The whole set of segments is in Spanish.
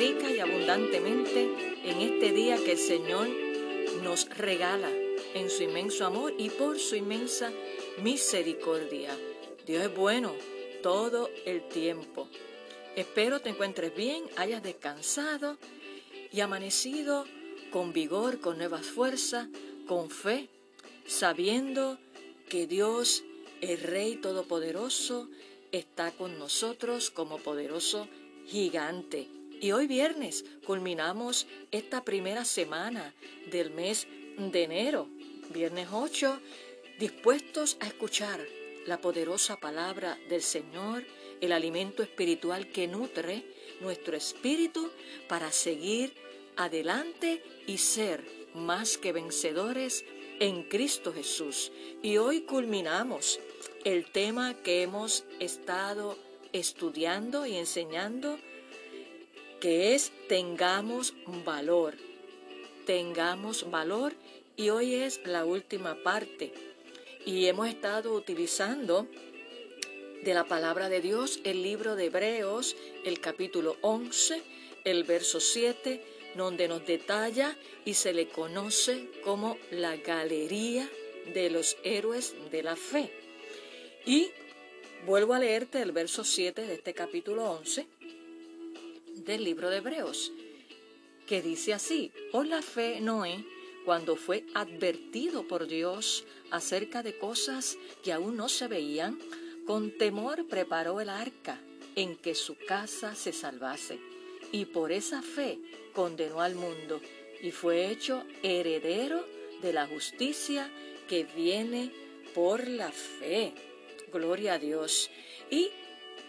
rica y abundantemente en este día que el Señor nos regala en su inmenso amor y por su inmensa misericordia. Dios es bueno todo el tiempo. Espero te encuentres bien, hayas descansado y amanecido con vigor, con nuevas fuerzas, con fe, sabiendo que Dios, el Rey Todopoderoso, está con nosotros como poderoso gigante. Y hoy viernes culminamos esta primera semana del mes de enero, viernes 8, dispuestos a escuchar la poderosa palabra del Señor, el alimento espiritual que nutre nuestro espíritu para seguir adelante y ser más que vencedores en Cristo Jesús. Y hoy culminamos el tema que hemos estado estudiando y enseñando, que es tengamos valor. Tengamos valor y hoy es la última parte. Y hemos estado utilizando de la palabra de Dios el libro de Hebreos, el capítulo 11, el verso 7, donde nos detalla y se le conoce como la galería de los héroes de la fe. Y vuelvo a leerte el verso 7 de este capítulo 11 del libro de Hebreos, que dice así, por la fe Noé, cuando fue advertido por Dios acerca de cosas que aún no se veían, con temor preparó el arca en que su casa se salvase, y por esa fe condenó al mundo, y fue hecho heredero de la justicia que viene por la fe. Gloria a Dios. Y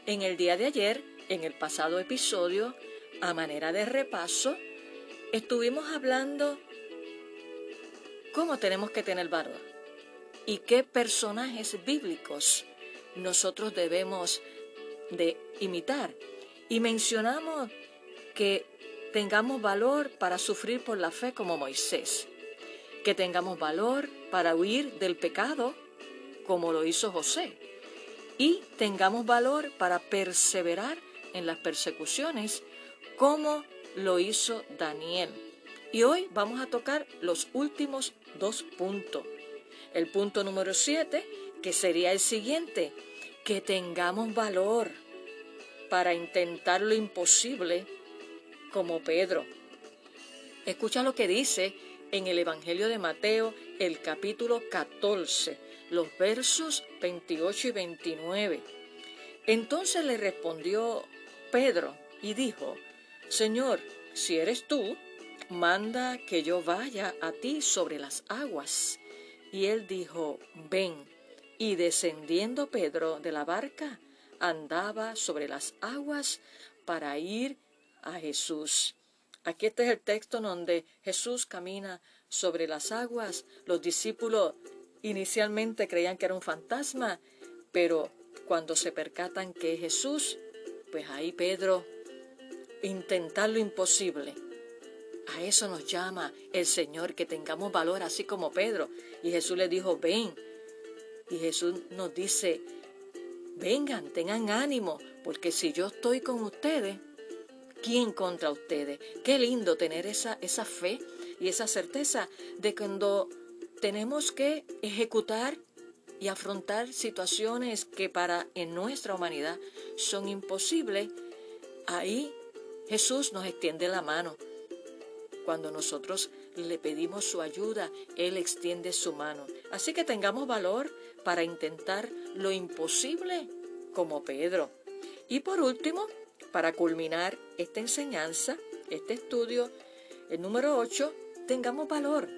en el día de ayer, en el pasado episodio, a manera de repaso, estuvimos hablando cómo tenemos que tener valor y qué personajes bíblicos nosotros debemos de imitar. Y mencionamos que tengamos valor para sufrir por la fe como Moisés, que tengamos valor para huir del pecado como lo hizo José, y tengamos valor para perseverar en las persecuciones como lo hizo Daniel. Y hoy vamos a tocar los últimos dos puntos. El punto número siete, que sería el siguiente, que tengamos valor para intentar lo imposible como Pedro. Escucha lo que dice en el Evangelio de Mateo, el capítulo 14, los versos 28 y 29. Entonces le respondió Pedro y dijo, Señor, si eres tú, manda que yo vaya a ti sobre las aguas. Y él dijo, ven. Y descendiendo Pedro de la barca, andaba sobre las aguas para ir a Jesús. Aquí este es el texto donde Jesús camina sobre las aguas. Los discípulos inicialmente creían que era un fantasma, pero cuando se percatan que es Jesús, pues ahí Pedro intentar lo imposible. A eso nos llama el Señor, que tengamos valor así como Pedro. Y Jesús le dijo, ven. Y Jesús nos dice, vengan, tengan ánimo, porque si yo estoy con ustedes, ¿quién contra ustedes? Qué lindo tener esa, esa fe y esa certeza de cuando tenemos que ejecutar y afrontar situaciones que para en nuestra humanidad son imposibles, ahí Jesús nos extiende la mano. Cuando nosotros le pedimos su ayuda, Él extiende su mano. Así que tengamos valor para intentar lo imposible como Pedro. Y por último, para culminar esta enseñanza, este estudio, el número 8, tengamos valor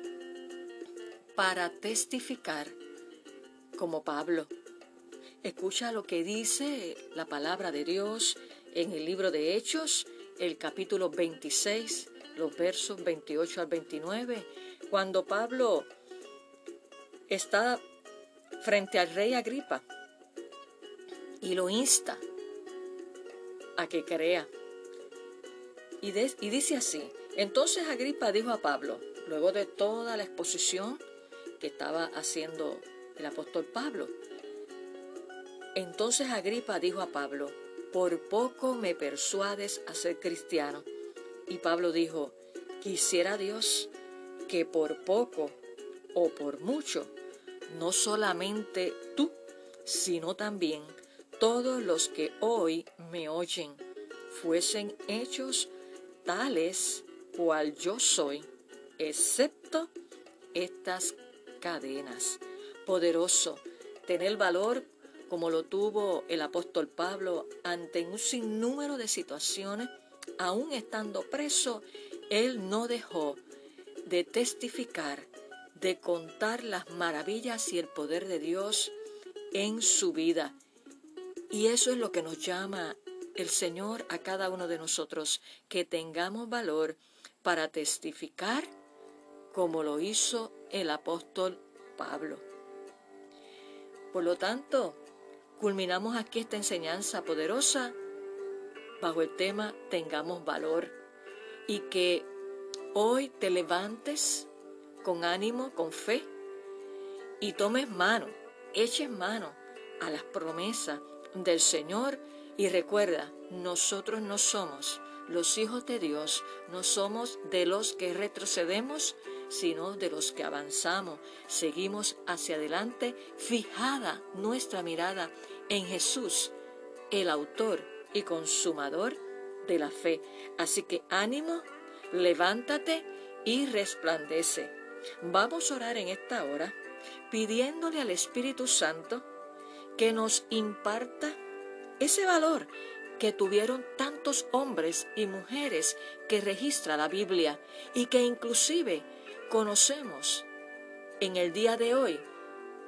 para testificar como Pablo. Escucha lo que dice la palabra de Dios en el libro de Hechos, el capítulo 26, los versos 28 al 29, cuando Pablo está frente al rey Agripa y lo insta a que crea. Y, y dice así, entonces Agripa dijo a Pablo, luego de toda la exposición que estaba haciendo el apóstol Pablo, entonces Agripa dijo a Pablo, por poco me persuades a ser cristiano. Y Pablo dijo, quisiera Dios que por poco o por mucho, no solamente tú, sino también todos los que hoy me oyen, fuesen hechos tales cual yo soy, excepto estas cadenas. Poderoso, tener valor como lo tuvo el apóstol Pablo ante un sinnúmero de situaciones, aún estando preso, él no dejó de testificar, de contar las maravillas y el poder de Dios en su vida. Y eso es lo que nos llama el Señor a cada uno de nosotros, que tengamos valor para testificar como lo hizo el apóstol Pablo. Por lo tanto, Culminamos aquí esta enseñanza poderosa bajo el tema Tengamos valor y que hoy te levantes con ánimo, con fe y tomes mano, eches mano a las promesas del Señor y recuerda, nosotros no somos los hijos de Dios, no somos de los que retrocedemos, sino de los que avanzamos, seguimos hacia adelante, fijada nuestra mirada en Jesús, el autor y consumador de la fe. Así que ánimo, levántate y resplandece. Vamos a orar en esta hora pidiéndole al Espíritu Santo que nos imparta ese valor que tuvieron tantos hombres y mujeres que registra la Biblia y que inclusive conocemos en el día de hoy,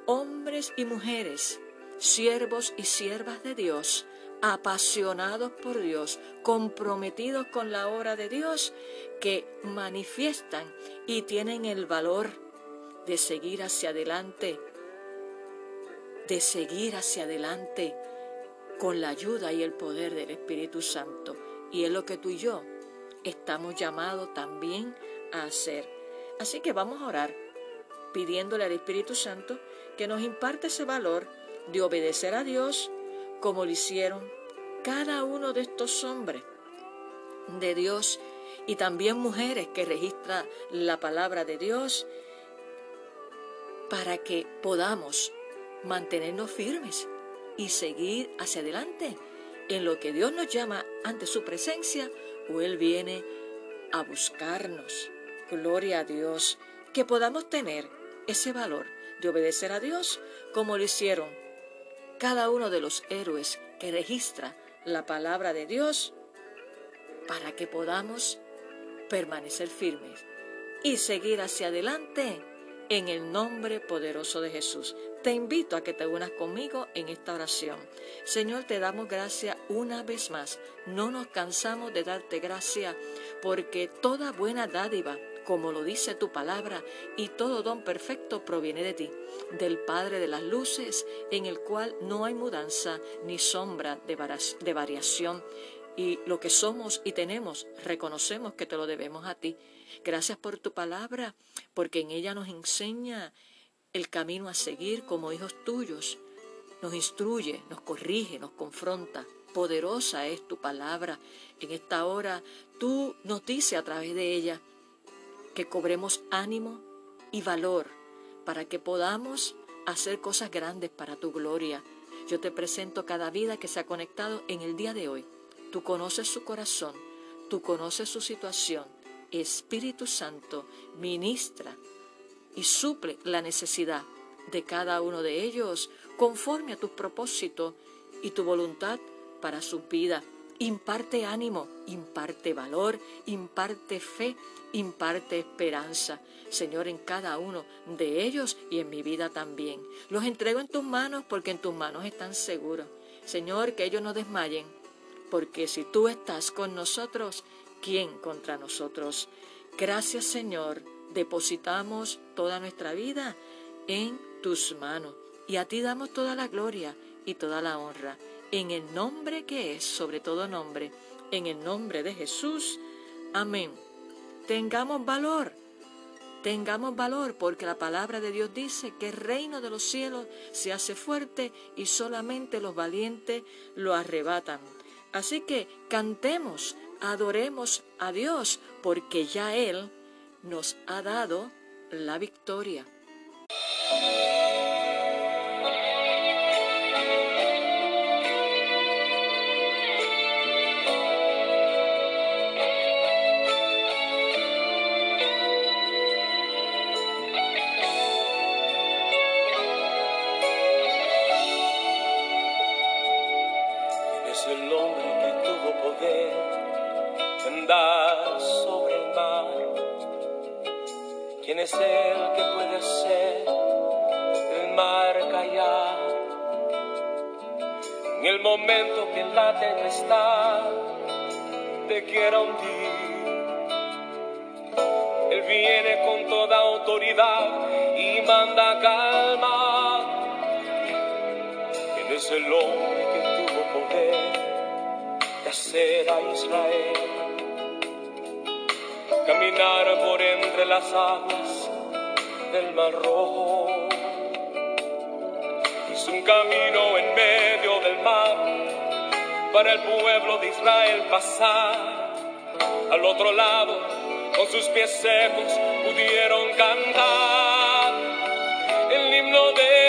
hombres y mujeres siervos y siervas de Dios, apasionados por Dios, comprometidos con la obra de Dios, que manifiestan y tienen el valor de seguir hacia adelante, de seguir hacia adelante con la ayuda y el poder del Espíritu Santo. Y es lo que tú y yo estamos llamados también a hacer. Así que vamos a orar pidiéndole al Espíritu Santo que nos imparte ese valor de obedecer a Dios como lo hicieron cada uno de estos hombres de Dios y también mujeres que registran la palabra de Dios para que podamos mantenernos firmes y seguir hacia adelante en lo que Dios nos llama ante su presencia o Él viene a buscarnos. Gloria a Dios, que podamos tener ese valor de obedecer a Dios como lo hicieron cada uno de los héroes que registra la palabra de Dios para que podamos permanecer firmes y seguir hacia adelante en el nombre poderoso de Jesús. Te invito a que te unas conmigo en esta oración. Señor, te damos gracias una vez más. No nos cansamos de darte gracia porque toda buena dádiva como lo dice tu palabra, y todo don perfecto proviene de ti, del Padre de las Luces, en el cual no hay mudanza ni sombra de, variación. Y lo que somos y tenemos, reconocemos que te lo debemos a ti. Gracias por tu palabra, porque en ella nos enseña el camino a seguir como hijos tuyos. Nos instruye, nos corrige, nos confronta. Poderosa es tu palabra. En esta hora tú nos dices a través de ella que cobremos ánimo y valor para que podamos hacer cosas grandes para tu gloria. Yo te presento cada vida que se ha conectado en el día de hoy. Tú conoces su corazón, tú conoces su situación. Espíritu Santo, ministra y suple la necesidad de cada uno de ellos conforme a tu propósito y tu voluntad para su vida. Imparte ánimo, imparte valor, imparte fe imparte esperanza, Señor, en cada uno de ellos y en mi vida también. Los entrego en tus manos porque en tus manos están seguros. Señor, que ellos no desmayen, porque si tú estás con nosotros, ¿quién contra nosotros? Gracias Señor, depositamos toda nuestra vida en tus manos y a ti damos toda la gloria y toda la honra, en el nombre que es sobre todo nombre, en el nombre de Jesús. Amén. Tengamos valor, tengamos valor porque la palabra de Dios dice que el reino de los cielos se hace fuerte y solamente los valientes lo arrebatan. Así que cantemos, adoremos a Dios porque ya Él nos ha dado la victoria. Te quiera hundir, Él viene con toda autoridad y manda calma. Él es el hombre que tuvo poder de hacer a Israel caminar por entre las aguas del mar rojo. Hizo un camino en medio del mar para el pueblo de Israel pasar. Al otro lado, con sus pies secos, pudieron cantar el himno de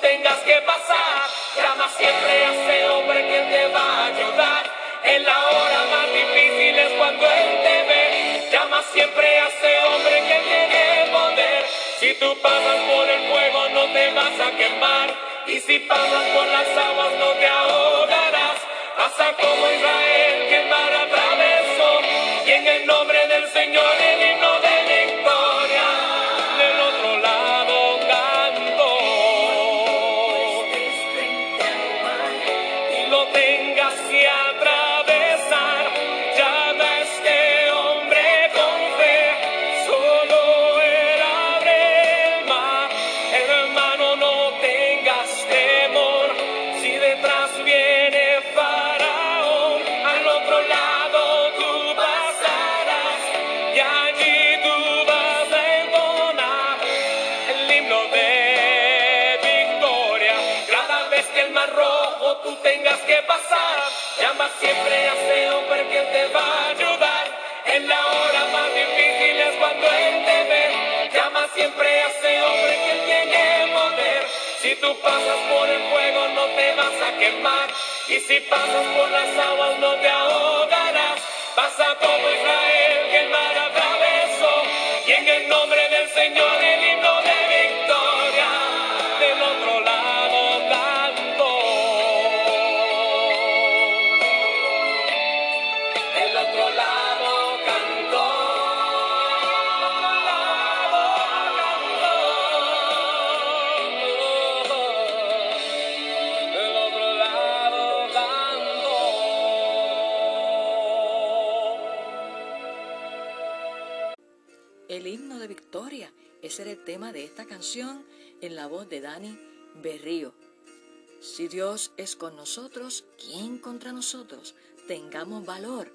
tengas que pasar. Llama siempre a ese hombre que te va a ayudar. En la hora más difícil es cuando Él te ve. Llama siempre a ese hombre que tiene poder. Si tú pasas por el fuego no te vas a quemar. Y si pasas por las aguas no te ahogarás. Pasa como Israel que mar atravesó. Y en el nombre del Señor el himno Llama siempre ese hombre que te va a ayudar. En la hora más difícil es cuando Él te ve. Llama siempre a ese hombre que tiene poder. Si tú pasas por el fuego no te vas a quemar. Y si pasas por las aguas no te ahogarás. Pasa como Israel que el mar atravesó. Y en el nombre del Señor tema de esta canción en la voz de Dani Berrío. Si Dios es con nosotros, ¿quién contra nosotros? Tengamos valor.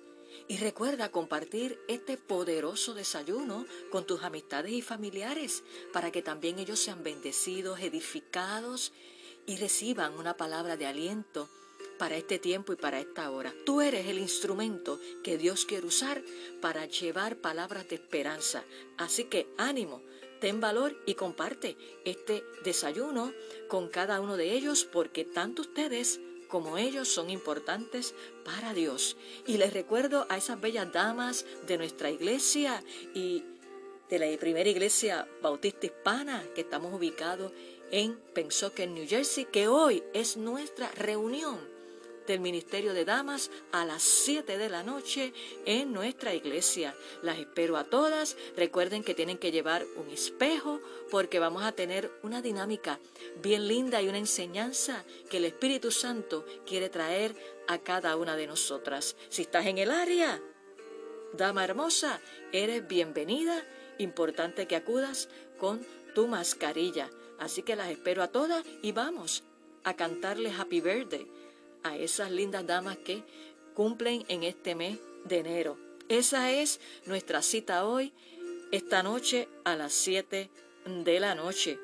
Y recuerda compartir este poderoso desayuno con tus amistades y familiares para que también ellos sean bendecidos, edificados y reciban una palabra de aliento para este tiempo y para esta hora. Tú eres el instrumento que Dios quiere usar para llevar palabras de esperanza. Así que ánimo, ten valor y comparte este desayuno con cada uno de ellos porque tanto ustedes como ellos son importantes para Dios. Y les recuerdo a esas bellas damas de nuestra iglesia y de la primera iglesia bautista hispana que estamos ubicados en Pensoken, New Jersey, que hoy es nuestra reunión del Ministerio de Damas a las 7 de la noche en nuestra iglesia. Las espero a todas. Recuerden que tienen que llevar un espejo porque vamos a tener una dinámica bien linda y una enseñanza que el Espíritu Santo quiere traer a cada una de nosotras. Si estás en el área, dama hermosa, eres bienvenida. Importante que acudas con tu mascarilla. Así que las espero a todas y vamos a cantarle Happy Birthday a esas lindas damas que cumplen en este mes de enero. Esa es nuestra cita hoy, esta noche a las 7 de la noche.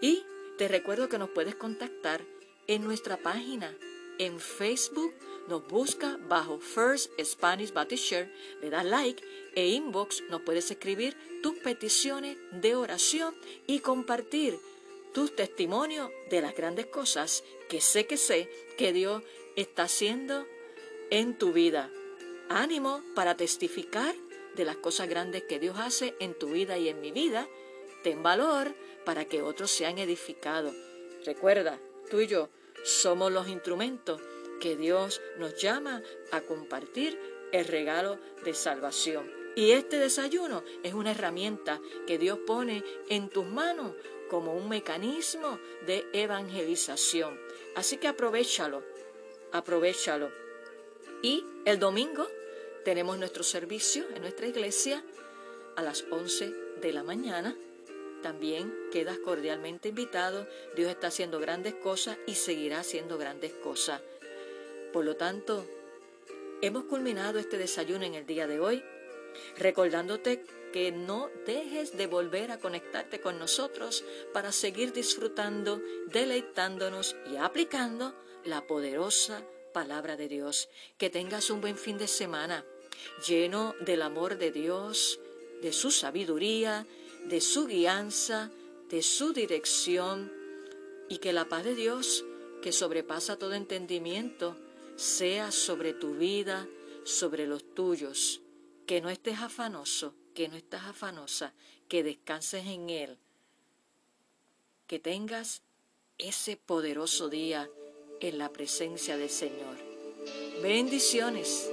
Y te recuerdo que nos puedes contactar en nuestra página en Facebook. Nos busca bajo First Spanish Baptist Share, le das like e inbox, nos puedes escribir tus peticiones de oración y compartir tus testimonios de las grandes cosas que sé que sé que Dios está haciendo en tu vida. Ánimo para testificar de las cosas grandes que Dios hace en tu vida y en mi vida. Ten valor para que otros sean edificados. Recuerda, tú y yo somos los instrumentos que Dios nos llama a compartir el regalo de salvación. Y este desayuno es una herramienta que Dios pone en tus manos como un mecanismo de evangelización. Así que aprovechalo, aprovechalo. Y el domingo tenemos nuestro servicio en nuestra iglesia a las 11 de la mañana. También quedas cordialmente invitado. Dios está haciendo grandes cosas y seguirá haciendo grandes cosas. Por lo tanto, hemos culminado este desayuno en el día de hoy, recordándote que no dejes de volver a conectarte con nosotros para seguir disfrutando, deleitándonos y aplicando la poderosa palabra de Dios. Que tengas un buen fin de semana lleno del amor de Dios, de su sabiduría, de su guianza, de su dirección y que la paz de Dios, que sobrepasa todo entendimiento, sea sobre tu vida, sobre los tuyos. Que no estés afanoso, que no estás afanosa, que descanses en Él, que tengas ese poderoso día en la presencia del Señor. Bendiciones.